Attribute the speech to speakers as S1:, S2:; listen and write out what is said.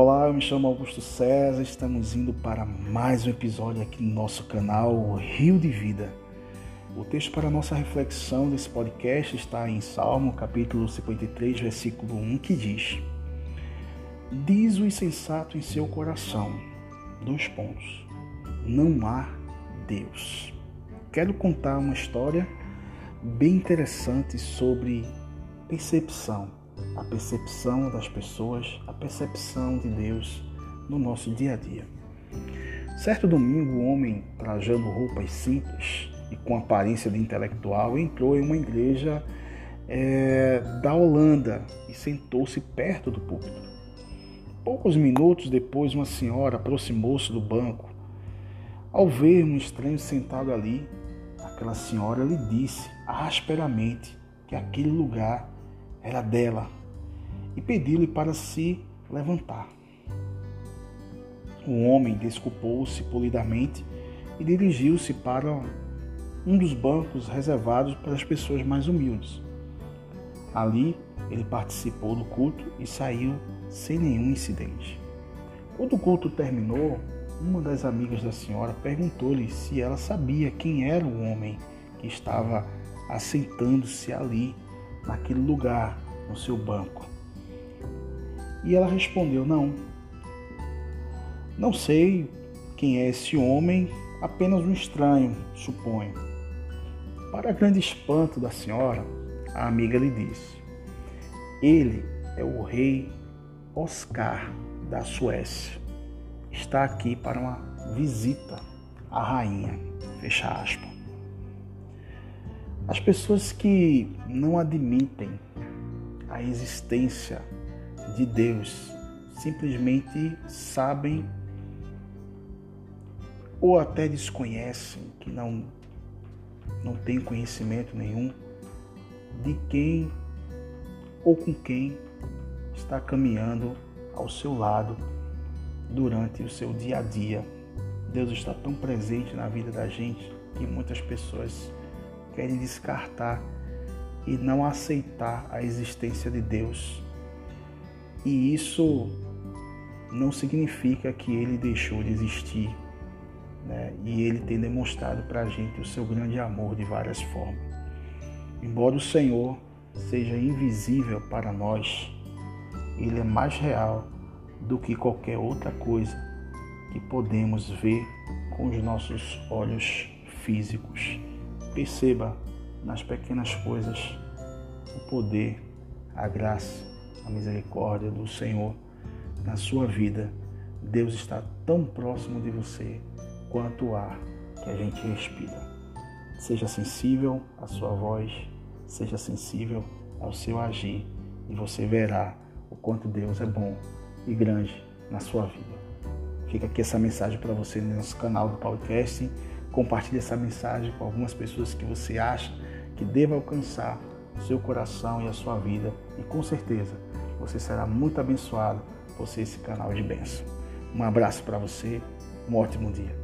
S1: Olá, eu me chamo Augusto César, estamos indo para mais um episódio aqui no nosso canal Rio de Vida. O texto para nossa reflexão desse podcast está em Salmo, capítulo 53, versículo 1, que diz: Diz o insensato em seu coração, dois pontos, não há Deus. Quero contar uma história bem interessante sobre percepção, a percepção das pessoas, a percepção de Deus no nosso dia a dia. Certo domingo, um homem trajando roupas simples e com aparência de intelectual entrou em uma igreja é, da Holanda e sentou-se perto do púlpito. Poucos minutos depois, uma senhora aproximou-se do banco. Ao ver um estranho sentado ali, aquela senhora lhe disse asperamente que aquele lugar era dela e pediu-lhe para se levantar. O homem desculpou-se polidamente e dirigiu-se para um dos bancos reservados para as pessoas mais humildes. Ali ele participou do culto e saiu sem nenhum incidente. Quando o culto terminou, uma das amigas da senhora perguntou-lhe se ela sabia quem era o homem que estava assentando-se ali, naquele lugar, no seu banco. E ela respondeu: Não, não sei quem é esse homem, apenas um estranho, suponho. Para grande espanto da senhora, a amiga lhe disse: Ele é o rei Oscar da Suécia. Está aqui para uma visita à rainha. Fecha aspas. As pessoas que não admitem a existência de Deus simplesmente sabem ou até desconhecem, que não, não têm conhecimento nenhum de quem ou com quem está caminhando ao seu lado durante o seu dia a dia. Deus está tão presente na vida da gente que muitas pessoas querem descartar e não aceitar a existência de Deus. E isso não significa que ele deixou de existir. Né? E ele tem demonstrado para a gente o seu grande amor de várias formas. Embora o Senhor seja invisível para nós, ele é mais real do que qualquer outra coisa que podemos ver com os nossos olhos físicos. Perceba nas pequenas coisas o poder, a graça, a misericórdia do Senhor na sua vida. Deus está tão próximo de você quanto o ar que a gente respira. Seja sensível à sua voz, seja sensível ao seu agir e você verá o quanto Deus é bom e grande na sua vida. Fica aqui essa mensagem para você no nosso canal do podcast Compartilhe essa mensagem com algumas pessoas que você acha que deva alcançar o seu coração e a sua vida. E com certeza você será muito abençoado por ser esse canal de bênção. Um abraço para você, um ótimo dia.